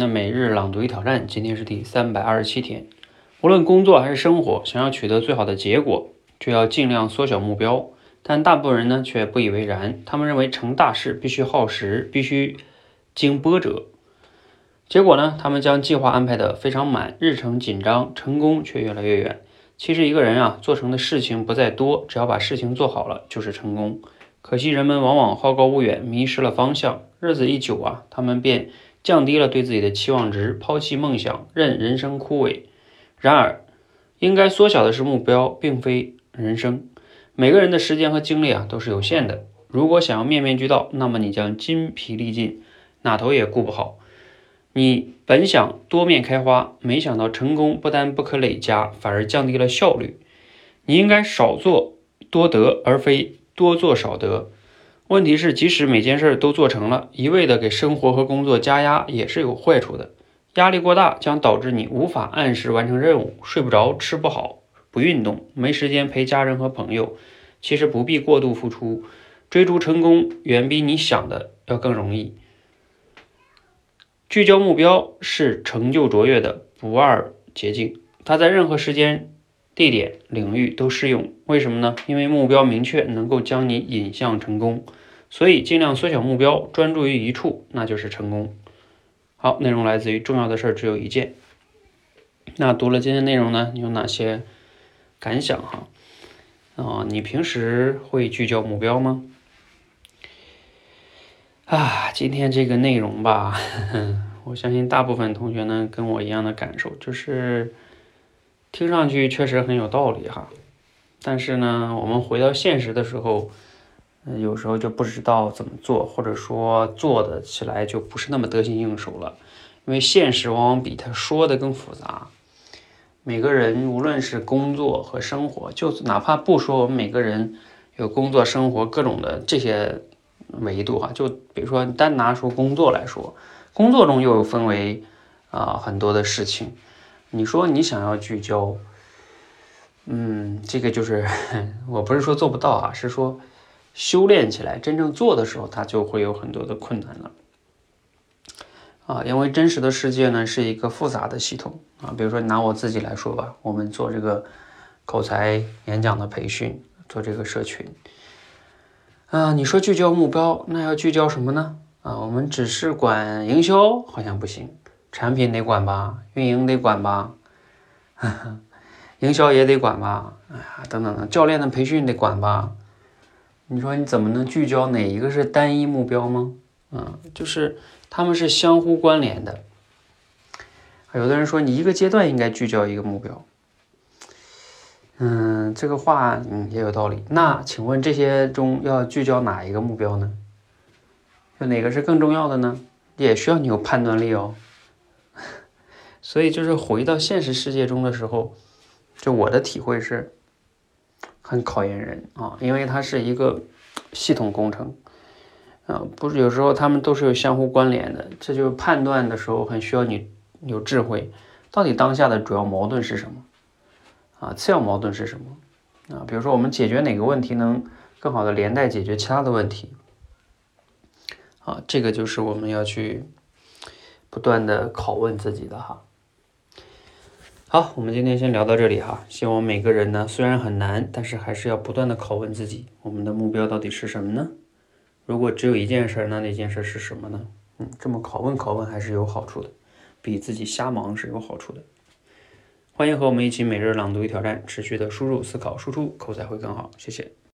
的每日朗读一挑战，今天是第三百二十七天。无论工作还是生活，想要取得最好的结果，就要尽量缩小目标。但大部分人呢却不以为然，他们认为成大事必须耗时，必须经波折。结果呢，他们将计划安排的非常满，日程紧张，成功却越来越远。其实一个人啊，做成的事情不在多，只要把事情做好了，就是成功。可惜人们往往好高骛远，迷失了方向。日子一久啊，他们便降低了对自己的期望值，抛弃梦想，任人生枯萎。然而，应该缩小的是目标，并非人生。每个人的时间和精力啊都是有限的。如果想要面面俱到，那么你将筋疲力尽，哪头也顾不好。你本想多面开花，没想到成功不但不可累加，反而降低了效率。你应该少做多得，而非。多做少得，问题是，即使每件事都做成了，一味的给生活和工作加压也是有坏处的。压力过大将导致你无法按时完成任务，睡不着，吃不好，不运动，没时间陪家人和朋友。其实不必过度付出，追逐成功远比你想的要更容易。聚焦目标是成就卓越的不二捷径，它在任何时间。地点、领域都适用，为什么呢？因为目标明确，能够将你引向成功，所以尽量缩小目标，专注于一处，那就是成功。好，内容来自于重要的事儿只有一件。那读了今天内容呢，你有哪些感想哈？啊，你平时会聚焦目标吗？啊，今天这个内容吧，我相信大部分同学呢跟我一样的感受，就是。听上去确实很有道理哈，但是呢，我们回到现实的时候，有时候就不知道怎么做，或者说做的起来就不是那么得心应手了，因为现实往往比他说的更复杂。每个人无论是工作和生活，就哪怕不说我们每个人有工作、生活各种的这些维度哈，就比如说单拿出工作来说，工作中又分为啊很多的事情。你说你想要聚焦，嗯，这个就是 我不是说做不到啊，是说修炼起来，真正做的时候，它就会有很多的困难了啊。因为真实的世界呢是一个复杂的系统啊。比如说拿我自己来说吧，我们做这个口才演讲的培训，做这个社群啊，你说聚焦目标，那要聚焦什么呢？啊，我们只是管营销好像不行。产品得管吧，运营得管吧，营销也得管吧，哎呀，等等等，教练的培训得管吧。你说你怎么能聚焦哪一个是单一目标吗？嗯，就是他们是相互关联的。有的人说你一个阶段应该聚焦一个目标，嗯，这个话嗯也有道理。那请问这些中要聚焦哪一个目标呢？就哪个是更重要的呢？也需要你有判断力哦。所以就是回到现实世界中的时候，就我的体会是，很考验人啊，因为它是一个系统工程，啊，不是有时候他们都是有相互关联的，这就是判断的时候很需要你有智慧，到底当下的主要矛盾是什么，啊，次要矛盾是什么，啊，比如说我们解决哪个问题能更好的连带解决其他的问题，啊，这个就是我们要去不断的拷问自己的哈。好，我们今天先聊到这里哈。希望每个人呢，虽然很难，但是还是要不断的拷问自己，我们的目标到底是什么呢？如果只有一件事，那那件事是什么呢？嗯，这么拷问拷问还是有好处的，比自己瞎忙是有好处的。欢迎和我们一起每日朗读与挑战，持续的输入、思考、输出，口才会更好。谢谢。